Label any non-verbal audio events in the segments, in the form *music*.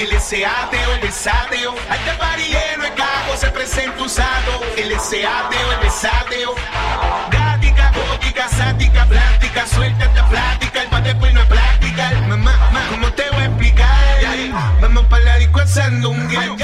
LSATeo, el desateo. Alta parillero, el cago se presenta usado. LSATeo, el desateo. Gática, gótica, sática, plástica. Suelta esta plática, el pateco y no es plástica. Mamá, mamá, ¿cómo te voy a explicar? Vamos para la disco haciendo un guion.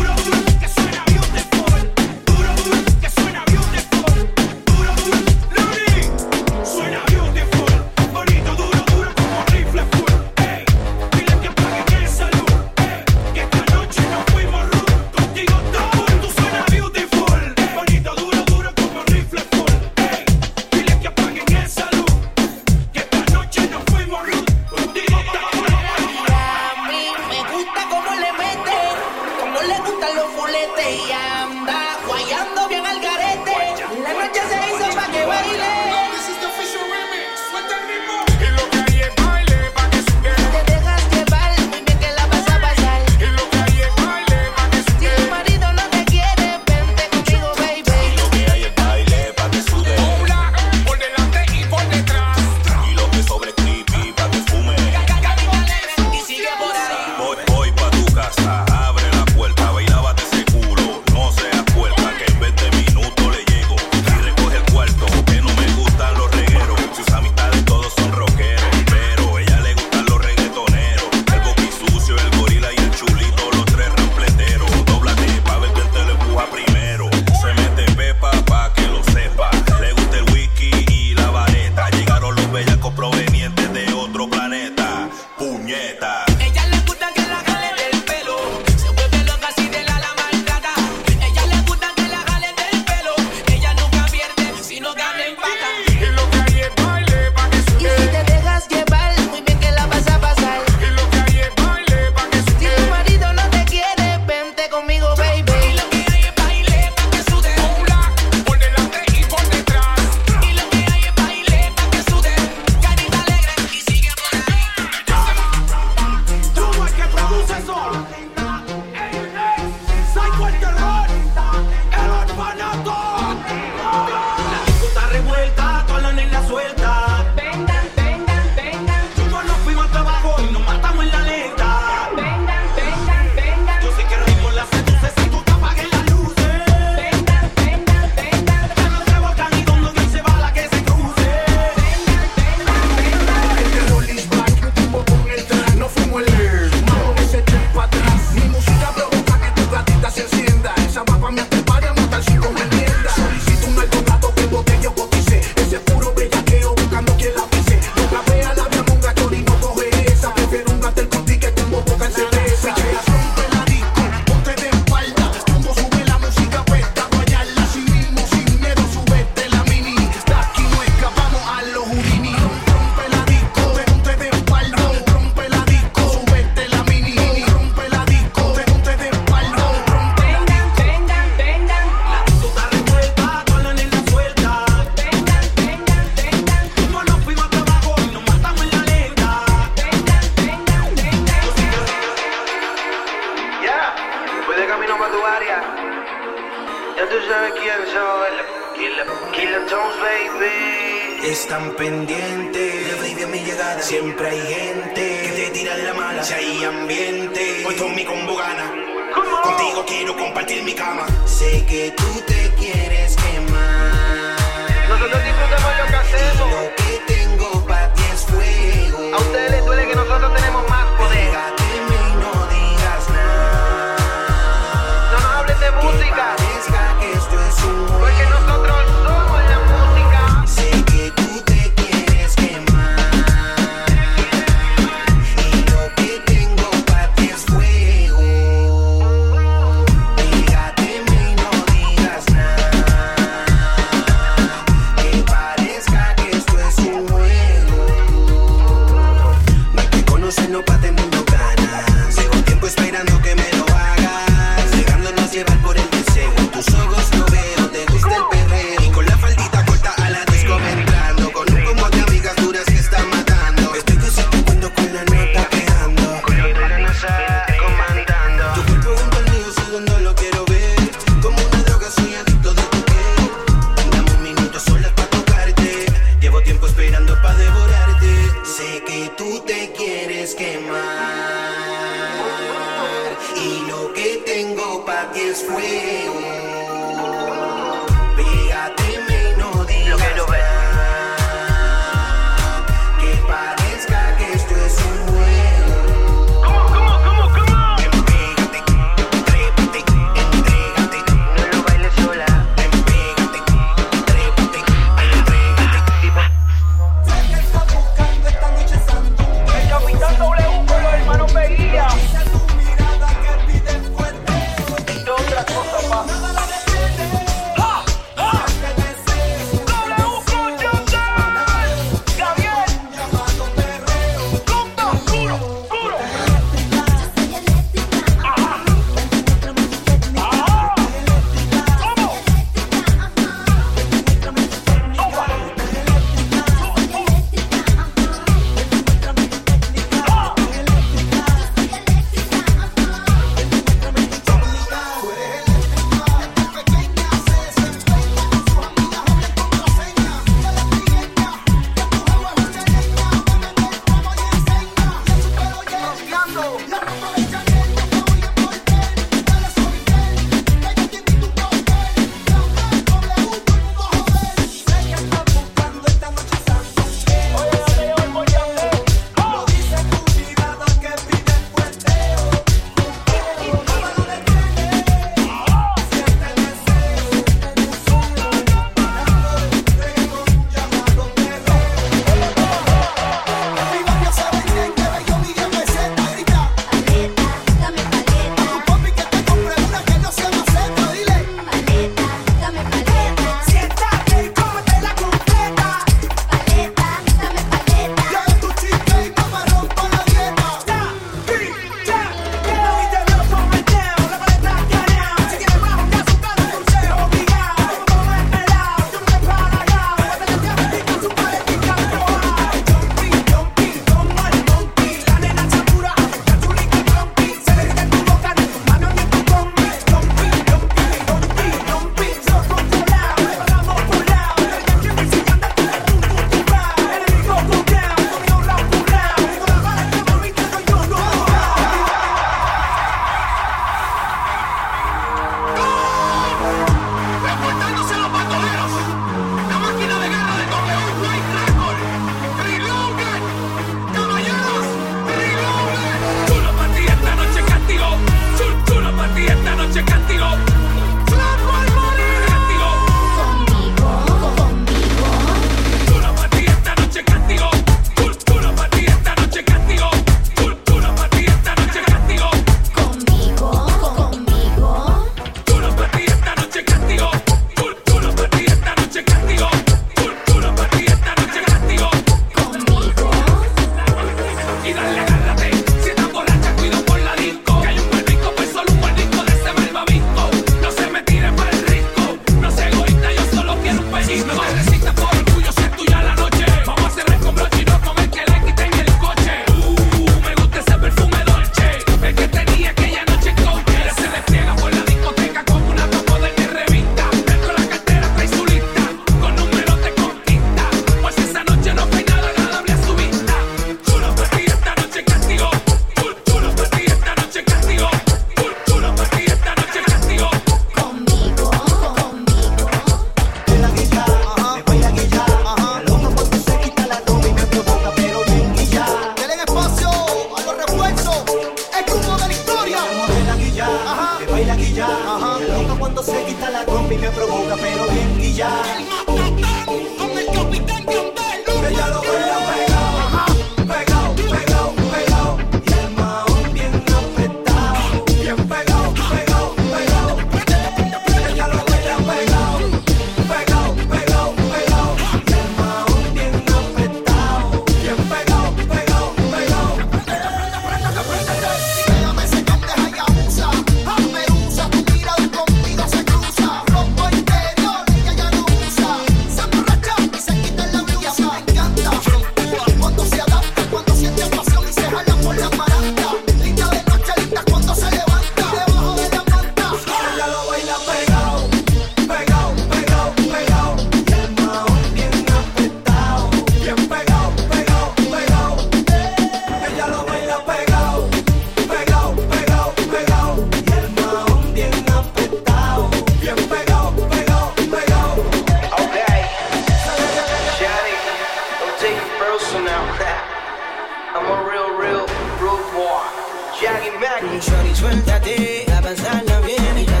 Maggie. Shorty, suéltate, a pasarla bien y la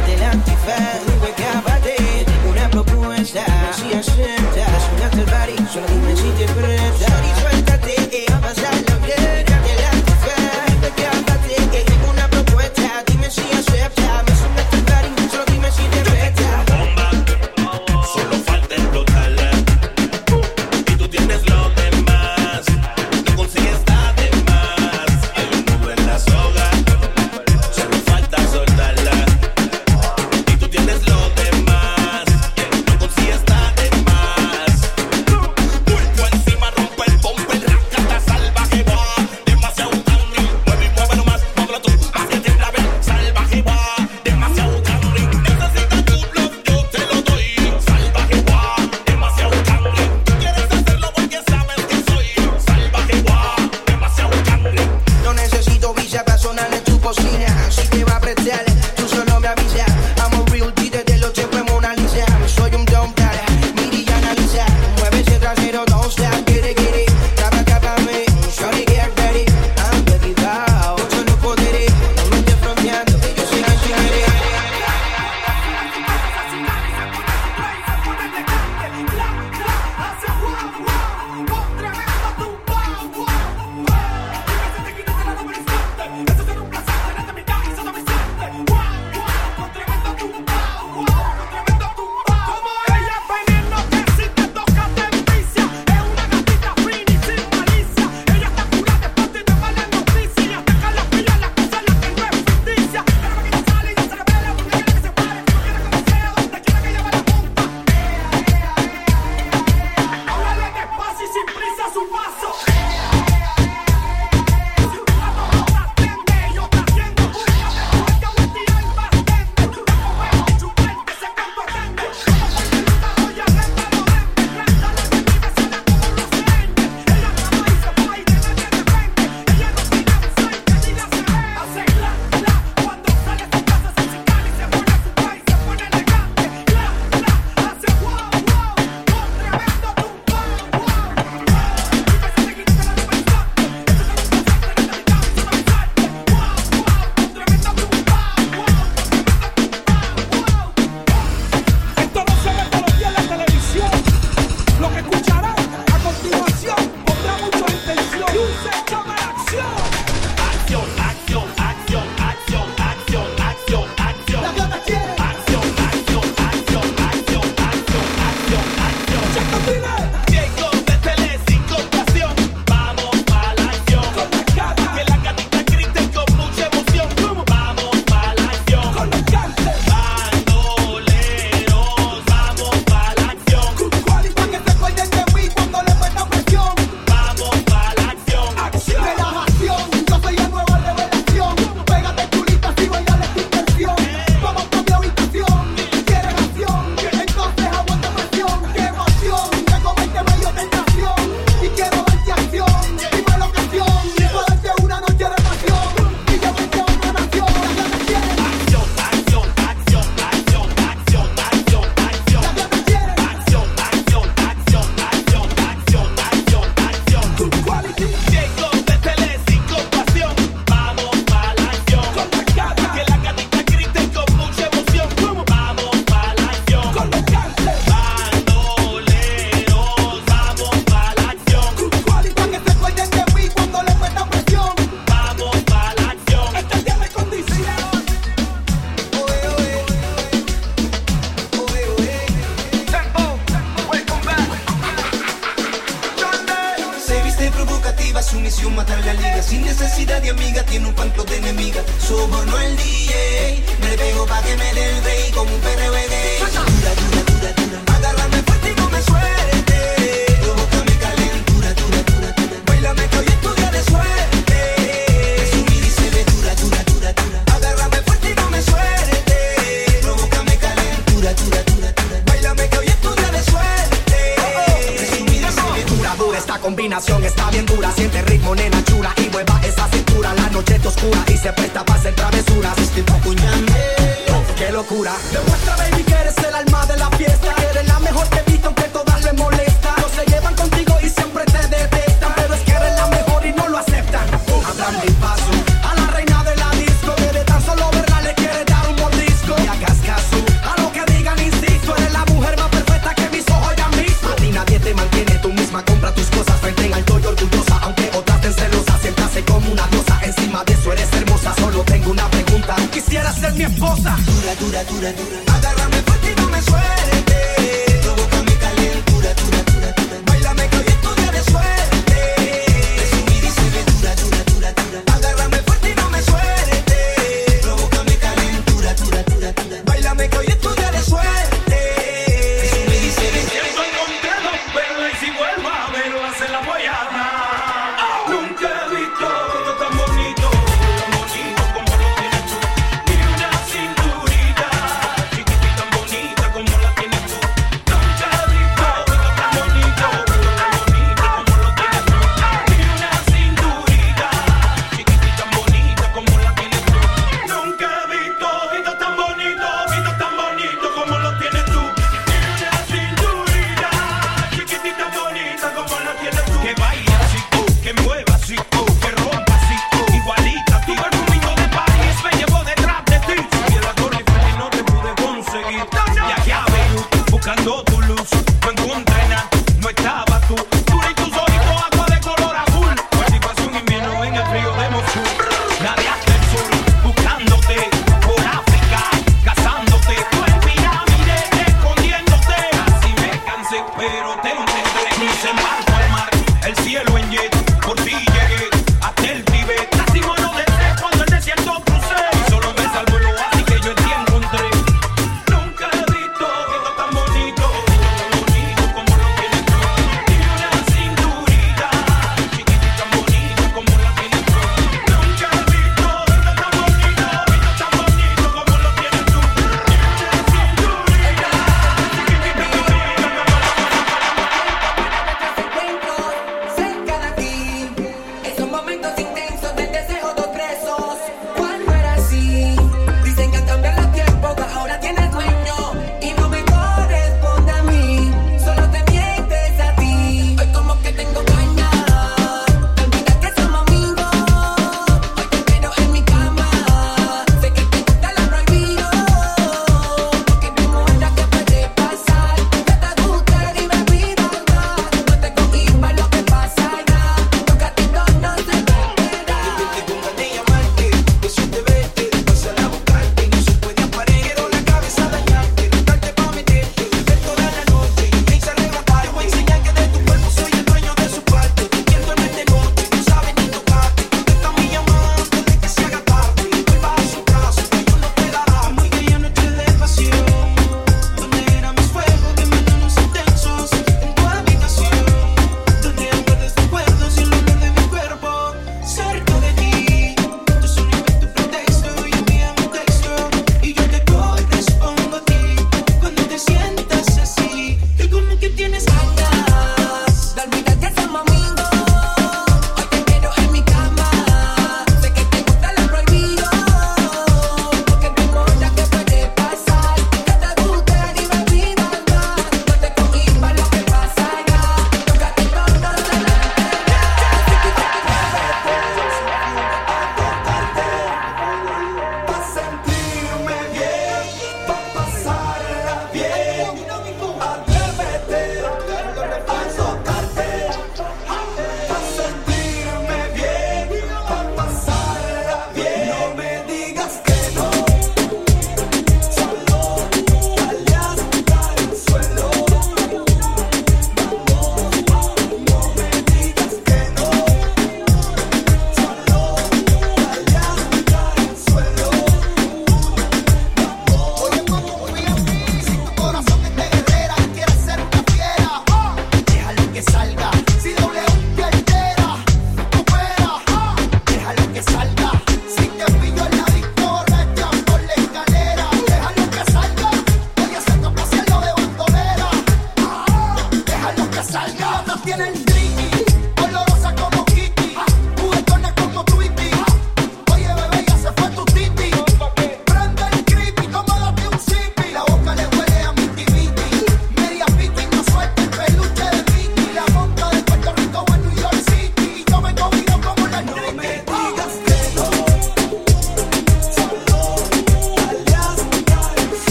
una propuesta. Solo dime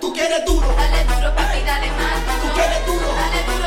Tú quieres duro. Dale duro, papi, dale más. Tú quieres duro. Dale duro.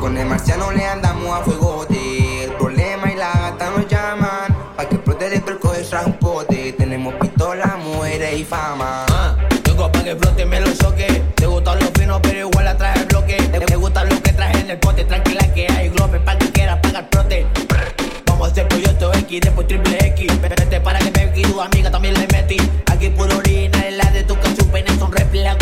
Con el marciano le andamos a fuego de El problema y la gata nos llaman. Pa' que explote dentro el coche trae un pote. Tenemos pistola, mujeres y fama. Ah, tengo pa' que flote me lo soque. Te gustan los finos, pero igual la traje el bloque. Te gustan los que traje en el pote. Tranquila que hay globe pa' que quieras pagar prote. Vamos a hacer proyecto X, después triple X. Vete para que me y tu amiga también le metí. Aquí por orina, el de tu cachupa son replicas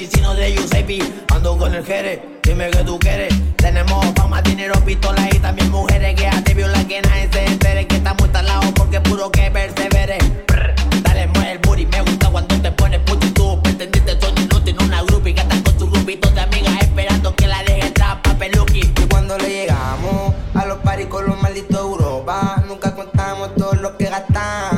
chicino de Giuseppe. Ando con el jere, dime que tú quieres. Tenemos fama, dinero, pistolas y también mujeres. Que a viola que nadie se entere. Que estamos instalados porque puro que persevere. Brr, dale, mueve el booty, me gusta cuando te pones puto y tú pretendiste todo inútil. Una groupie que está con tu grupito de amigas esperando que la deje entrar pa' Y cuando le llegamos a los paris con los malditos de Europa, nunca contamos todo lo que gastamos.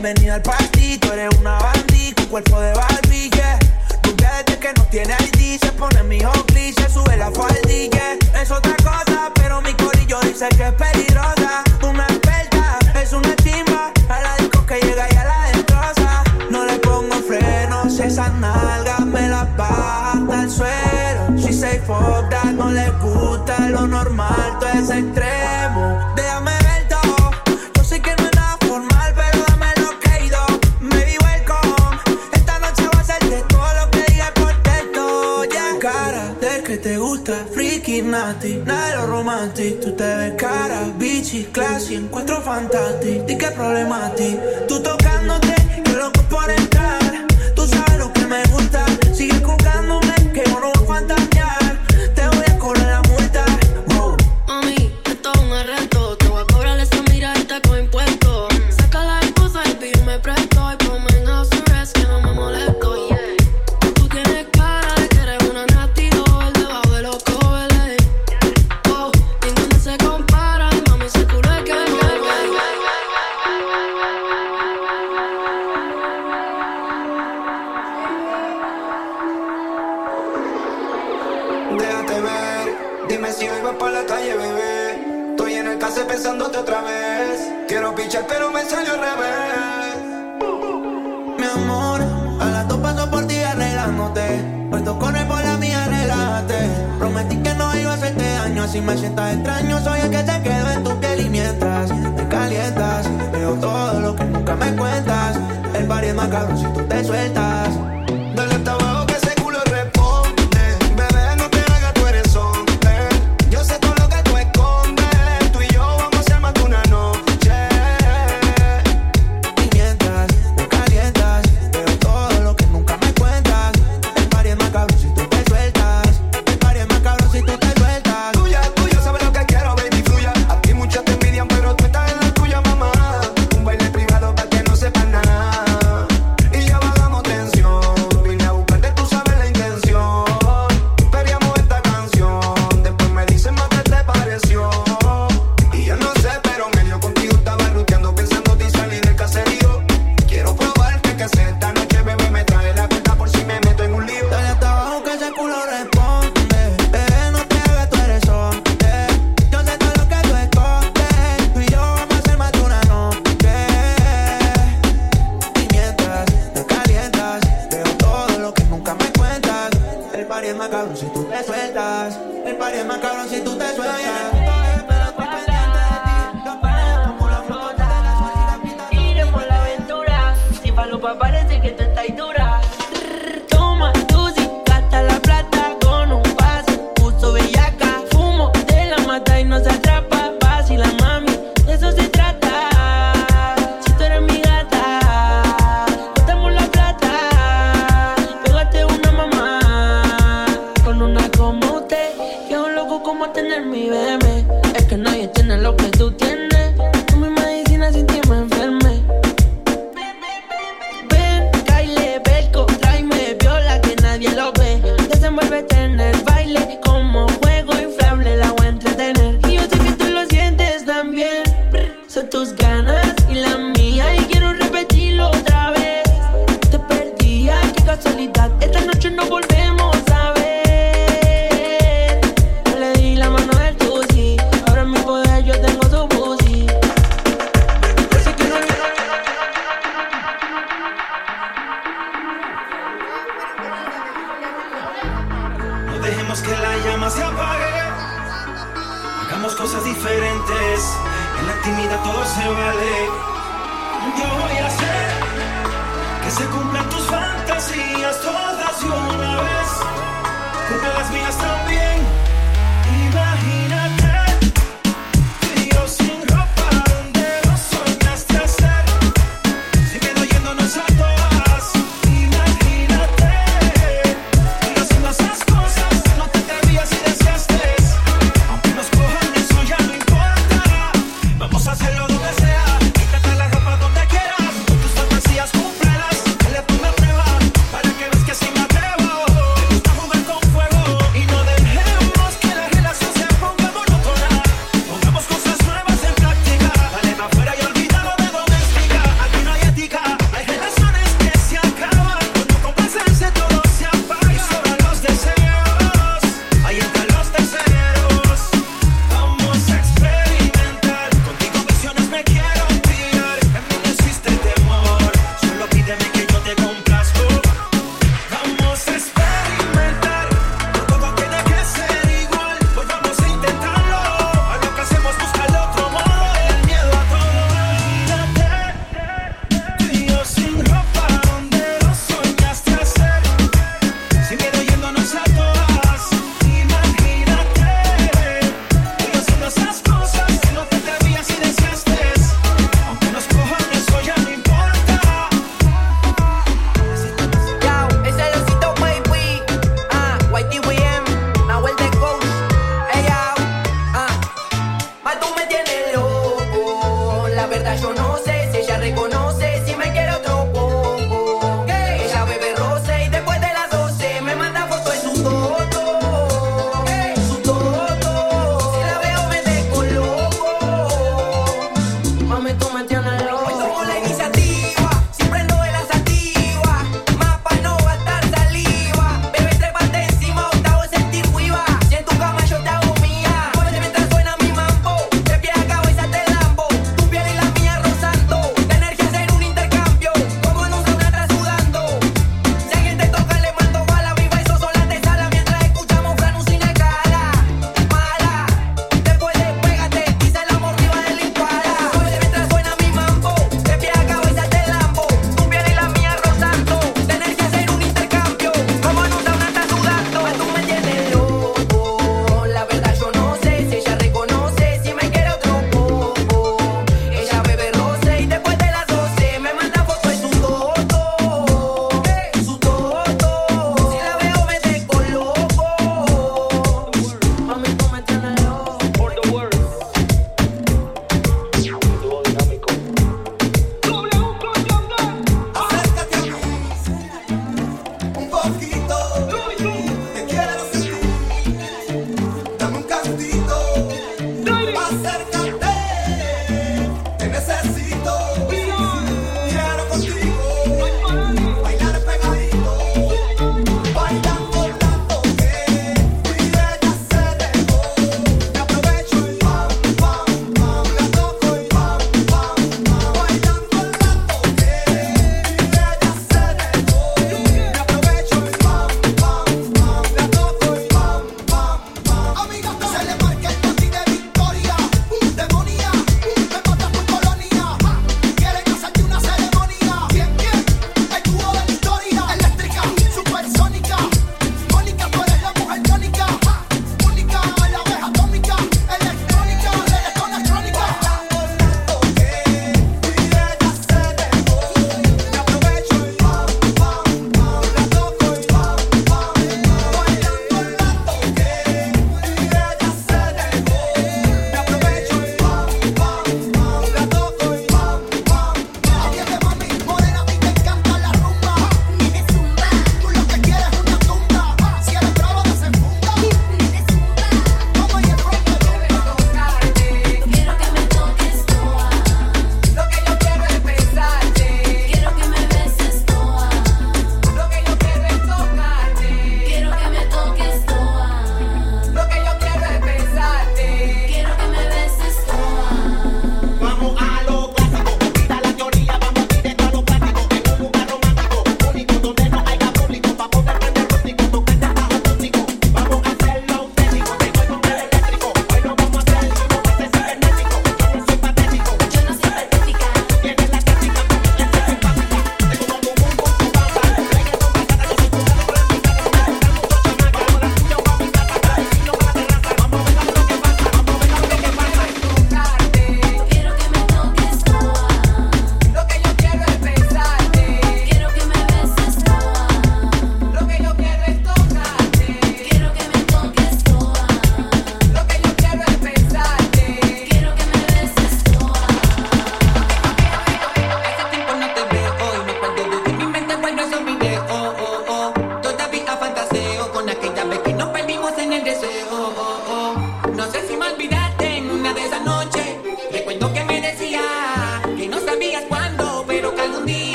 Bienvenida al partido, eres una bandida con cuerpo de Barbie, yeah. Rubia desde que no tiene ID, se pone mi hockey, se sube la faldilla. Yeah. Es otra cosa, pero mi corillo dice que es peligrosa. tú Una experta, es una chimba, a la disco que llega y a la destroza. No le pongo frenos, esas nalgas me las baja hasta el suelo. Si se fuck no le gusta lo normal, todo es extremo. innati, nero romanti Tu te ves cara, bici, classi, in quattro fantasti Di che problemati, tu toccando te.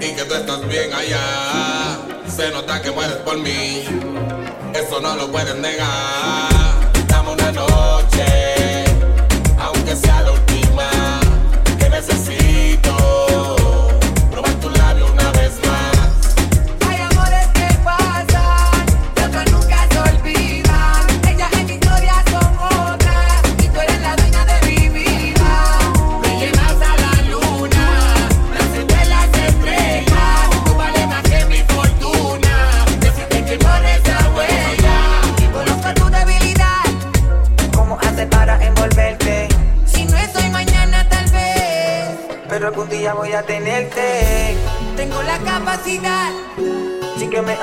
y que tú estás bien allá. Se nota que mueres por mí, eso no lo puedes negar. Dame una noche, aunque sea la última.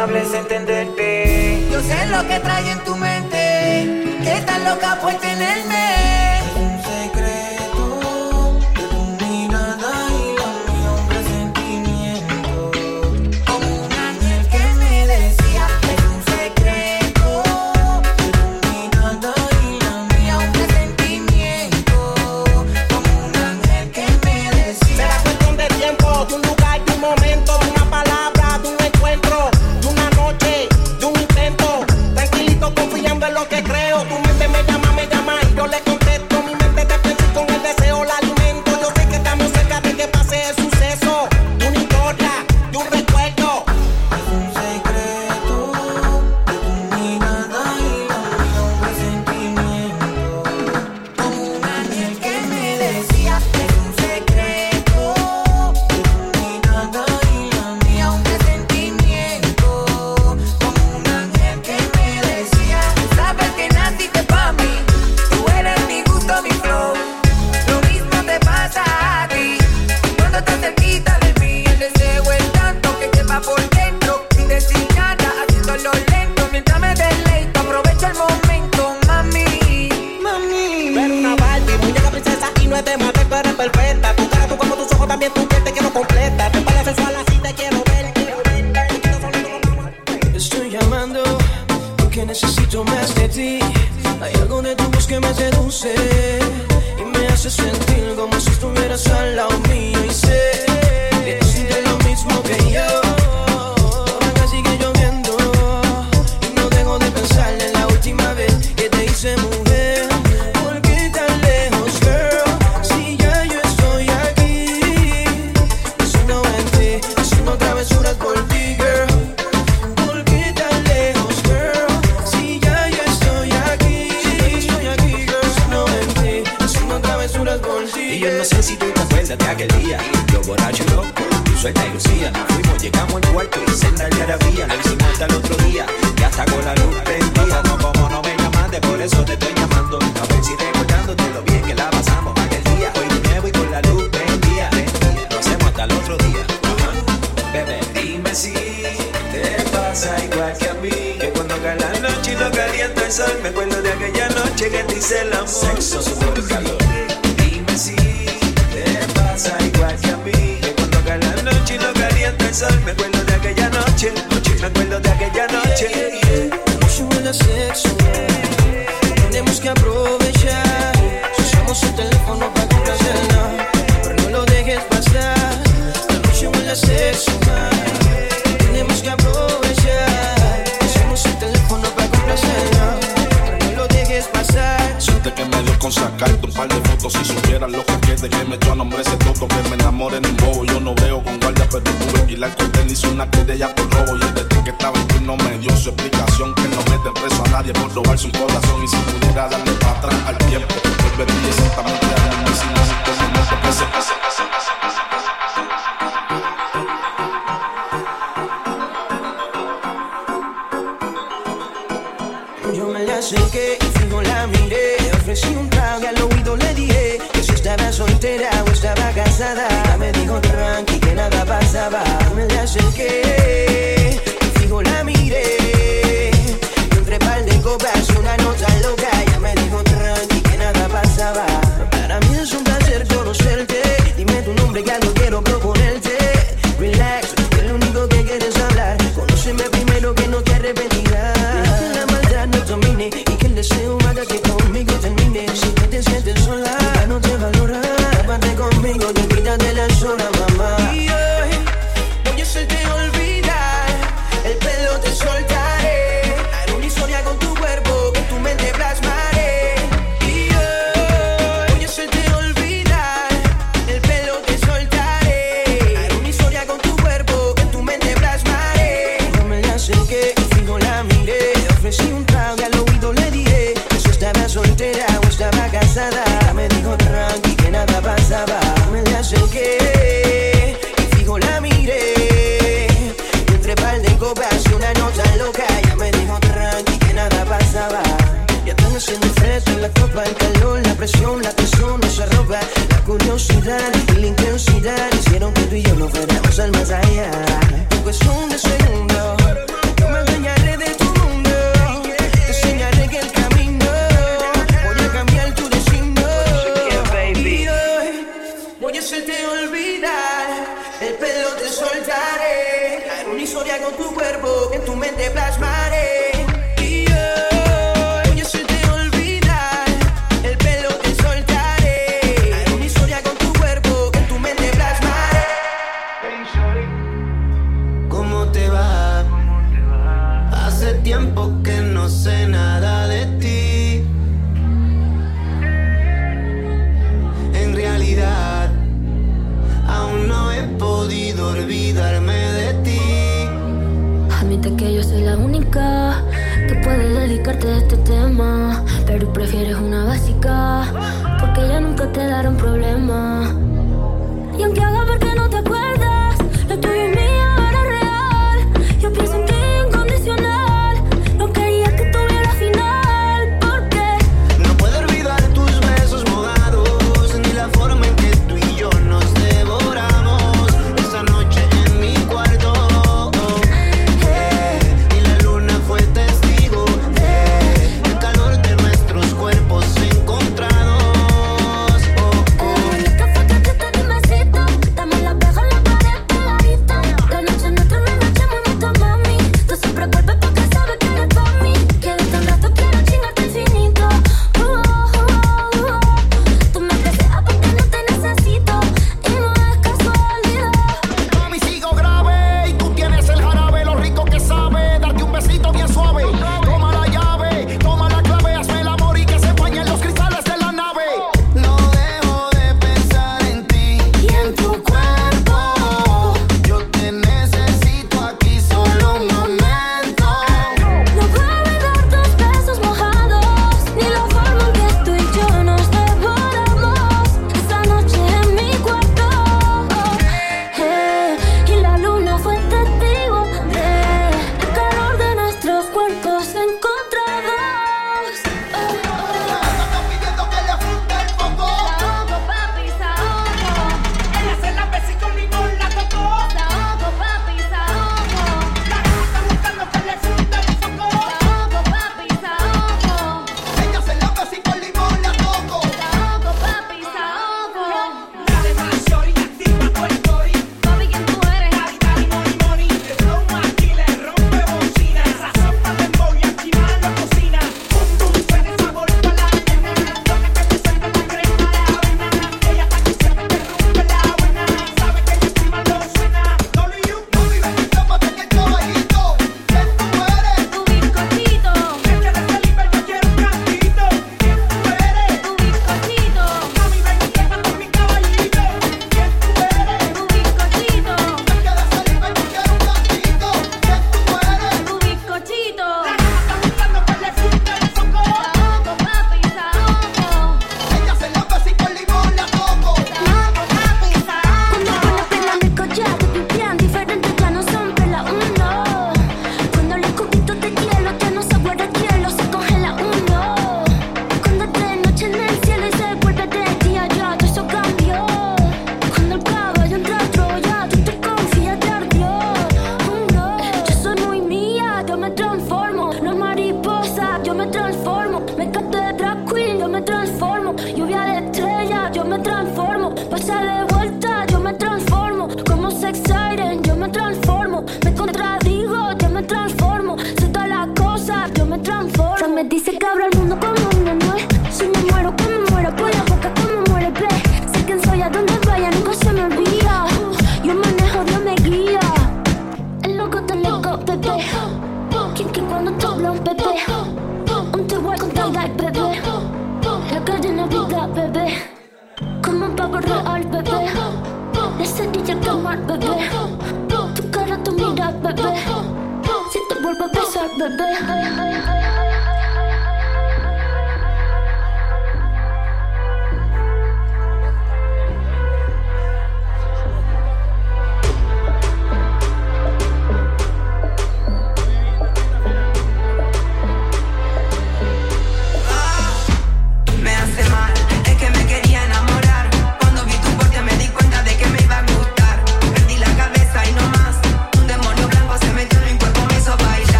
hables. Yo sé lo que trae en tu mente, que tan loca por tenerme.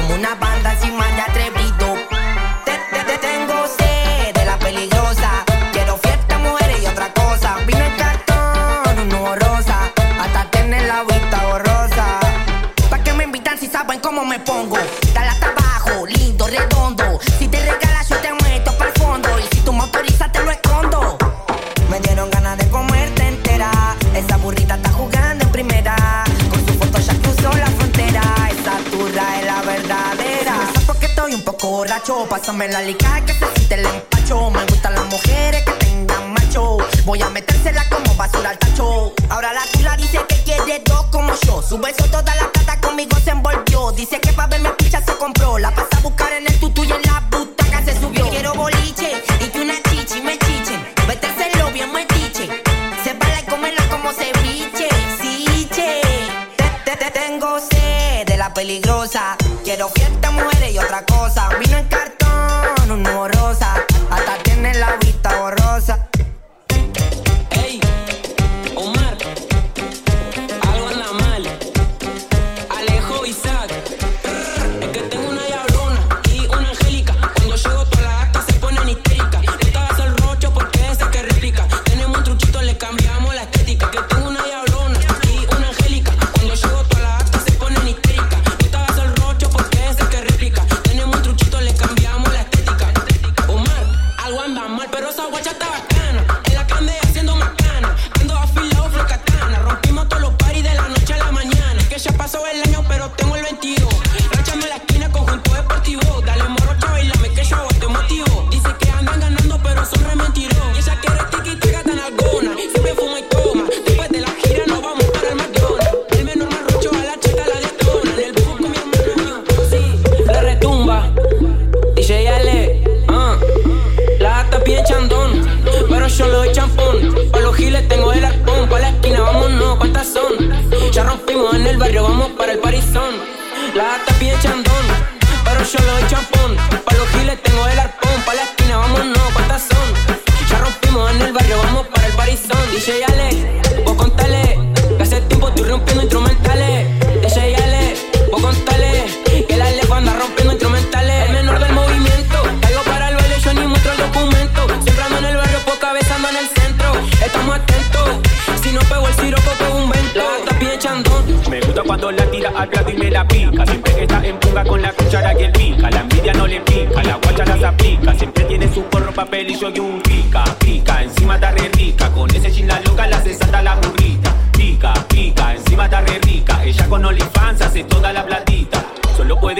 Somos una banda sin más de atrever. Pásame la licaja que se siente el empacho. Me gustan las mujeres que tengan macho. Voy a metérsela como basura al tacho. Ahora la tula dice que quiere dos como yo. Su beso toda la plata conmigo se envolvió. Dice que pa' verme picha se compró. La pasa a buscar en el tutu y en la butaca se subió. Quiero boliche y que una chichi me chiche. Metérselo bien me tiche. Se y comerla como ceviche. Sí, che. Te, te, te tengo sed de la peligrosa. Quiero fiesta, mujeres y otra cosa. Vino en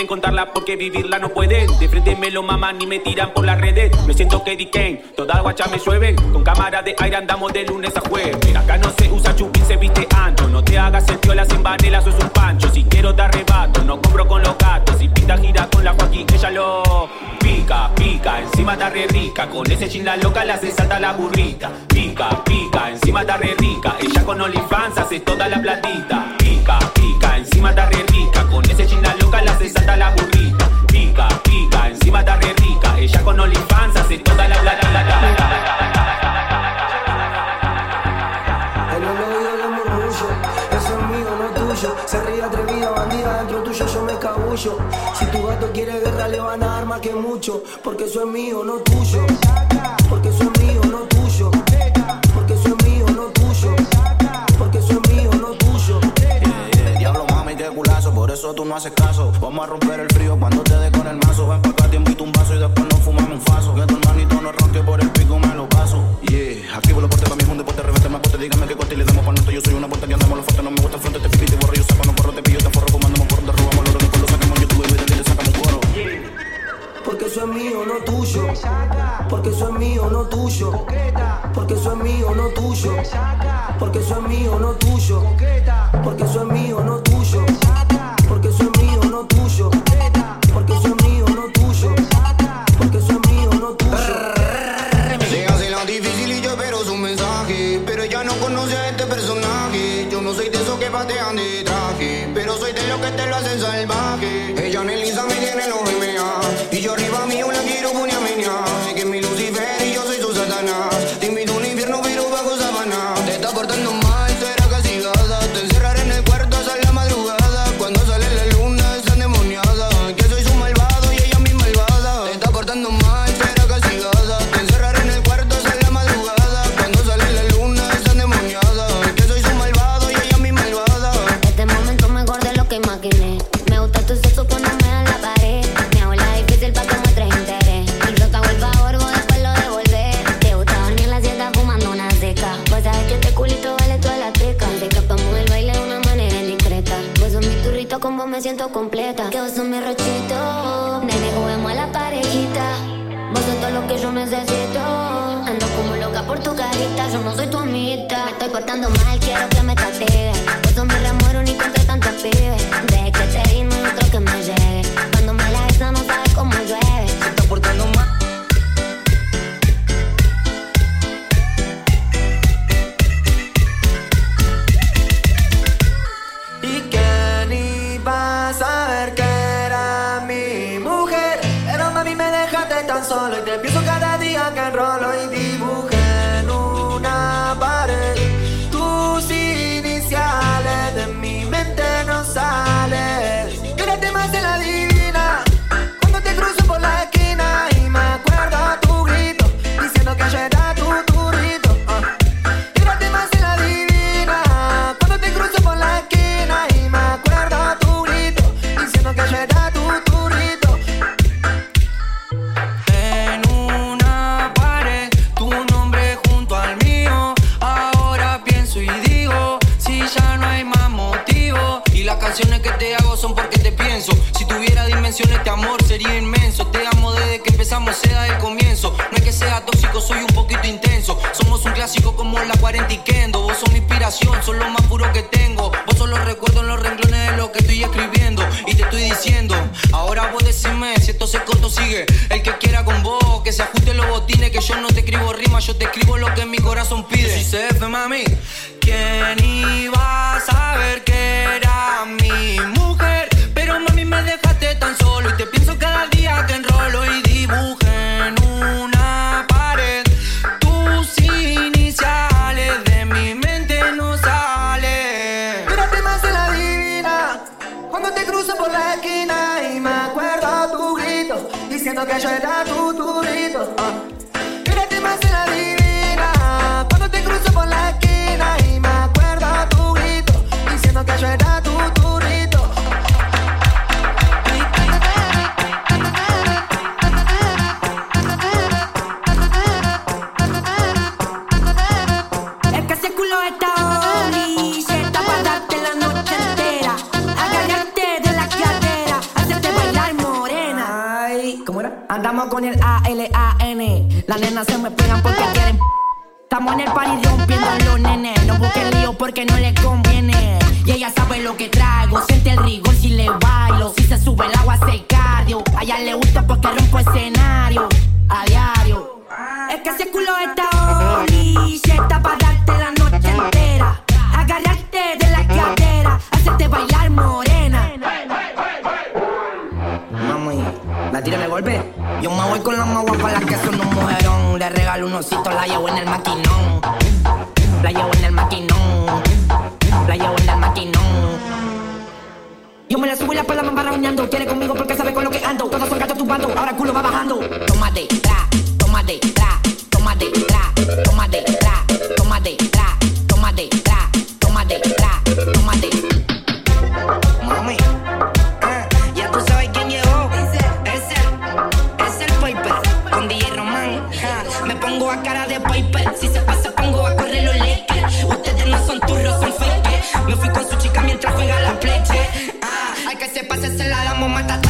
quieren contarla porque vivirla no pueden. De frente me lo maman y me tiran por las redes. Me siento que Kane, toda guacha me llueven. Con cámara de aire andamos de lunes a jueves. Acá no se usa chupín, se viste ancho. No te hagas el piola sin vanelas o es un pancho. Si quiero te arrebato, no compro con los gatos. Si pinta gira con la Joaquín, ella lo pica, pica. Encima está re rica. Con ese chin la loca la hace salta la burrita. Pica, pica. Encima está re rica. Ella con OnlyFans hace toda la platita. Pica, pica. Encima está re rica. Con ese chin la la burrita. Pica, pica, encima está repica. Ella con OnlyFans hace toda la plata, la, la, la, En el oído murmullo, eso es mío, no es tuyo. Se ríe atrevida, bandida, dentro tuyo yo me escabullo. Si tu gato quiere guerra, le van a dar más que mucho. Porque eso es mío, no tuyo. Porque eso es mío, no tuyo. por eso tú no haces caso. Vamos a romper el frío cuando te dé con el mazo. Ven pa' acá, te invito un vaso y después nos fumamos un faso. Que tu hermanito no ronque por el pico, me lo paso. Yeah, aquí por los portes, para mí es un deporte, revente más porte. Dígame qué corte le damos para nosotros. Yo soy una puerta que andamos los fuertes, no me gusta el frente, te pipi, te borro, yo saco, no corro, te pillo, te forro, comandamos por donde robamos el oro, después lo sacamos, yo tuve y te sacamos coro. Porque eso es mío, no tuyo. Porque eso es mío, no tuyo. Porque eso es mío, no tuyo. Porque eso es mío, no tuyo. Porque eso es mío, no tuyo. clásico como la 40 y Kendo. Vos sos mi inspiración, sos lo más puro que tengo. Vos sos los recuerdos en los renglones de lo que estoy escribiendo. Y te estoy diciendo, ahora vos decime si esto se corto sigue. El que quiera con vos, que se ajuste los botines. Que yo no te escribo rimas, yo te escribo lo que mi corazón pide. Si se F, mami, ¿quién Las nenas se me pegan porque quieren. Estamos en el party rompiendo a los nenes. No busquen lío porque no les conviene. Y ella sabe lo que traigo. Siente el rigor si le bailo. Si se sube el agua, hace cardio. A ella le gusta porque rompo escenario. A diario. Es que ese culo está *laughs* oli. Se está para Yo me voy con las más guapas, las que son un mujerón. Le regalo un osito, la llevo en el maquinón. La llevo en el maquinón. La llevo en el maquinón. Yo me la subo y la espalda me va rañando. Quiere conmigo porque sabe con lo que ando. Todos son gatos tumbando, ahora el culo va bajando. Tómate, tra, tómate, tra, tómate, tra, tómate. a cara de paper. Si se pasa, pongo a correr los Lakers. Ustedes no son turros, son fake. Me fui con su chica mientras juega la pleche. Ah, que se pase, se la damos, matata.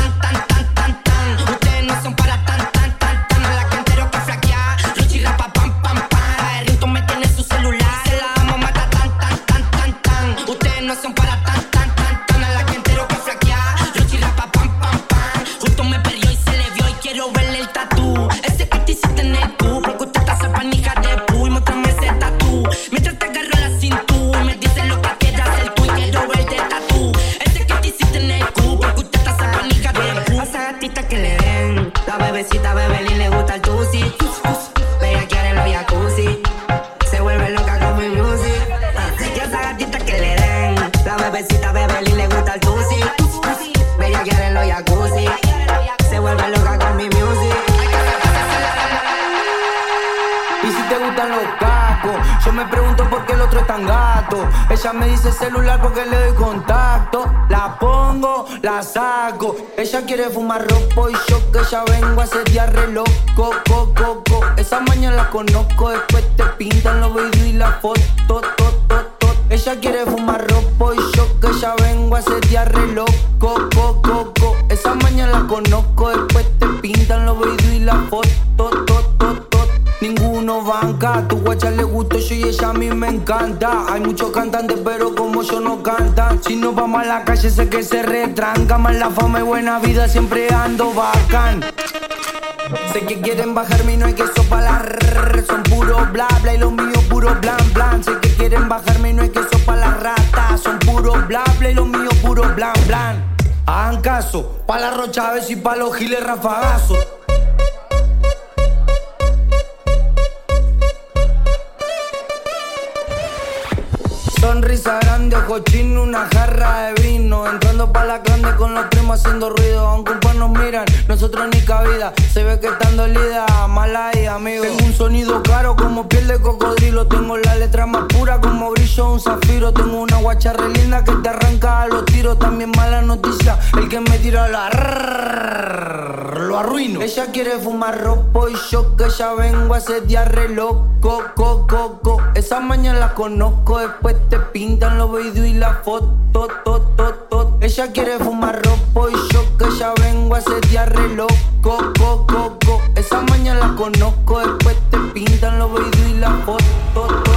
Ella quiere fumar ropo y yo que ya vengo a hacer diarre loco, co, co, co. Esa mañana la conozco, después te pintan los videos y la foto, to, to, to. Ella quiere fumar ropo y yo que ya vengo a hacer diarre loco, co, co, co. Esa mañana la conozco, después te pintan los videos y la foto, to, to, to. Banca, tu guacha le gusto yo y ella a mí me encanta. Hay muchos cantantes, pero como yo no cantan. Si no vamos a la calle, sé que se retranca. Más la fama y buena vida, siempre ando bacán. Sé que quieren bajarme y no hay la rrr. Son puro bla bla y lo mío puro blan blan. Sé que quieren bajarme y no hay queso para la rata. Son puro bla bla y lo mío puro blan blan. Hagan caso, pa' la rocha y pa' los giles rafagazos. Sonrisa grande, ojo chino, una jarra de vino. Entrando pa' la grande con los primos haciendo ruido. Aunque un par nos miran, nosotros ni cabida. Se ve que están dolida, mala ahí, amigo. Tengo un sonido caro como piel de cocodrilo. Tengo la letra más pura como brillo un zafiro. Tengo una guacha re linda que te arranca a los tiros. También mala noticia, el que me tira la Ella quiere fumar ropo y yo que ya vengo a hacer diarre loco, co, co, co. Esa mañana la conozco, después te pintan los videos y la foto, to, to, to. Ella quiere fumar ropo y yo que ya vengo a hacer diarre loco, co, co. Esa mañana la conozco, después te pintan los videos y la foto.